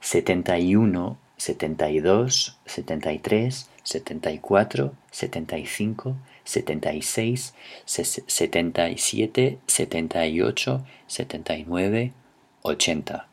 71, 72, 73, 74, 75, 76, 77, 78, 79, 80.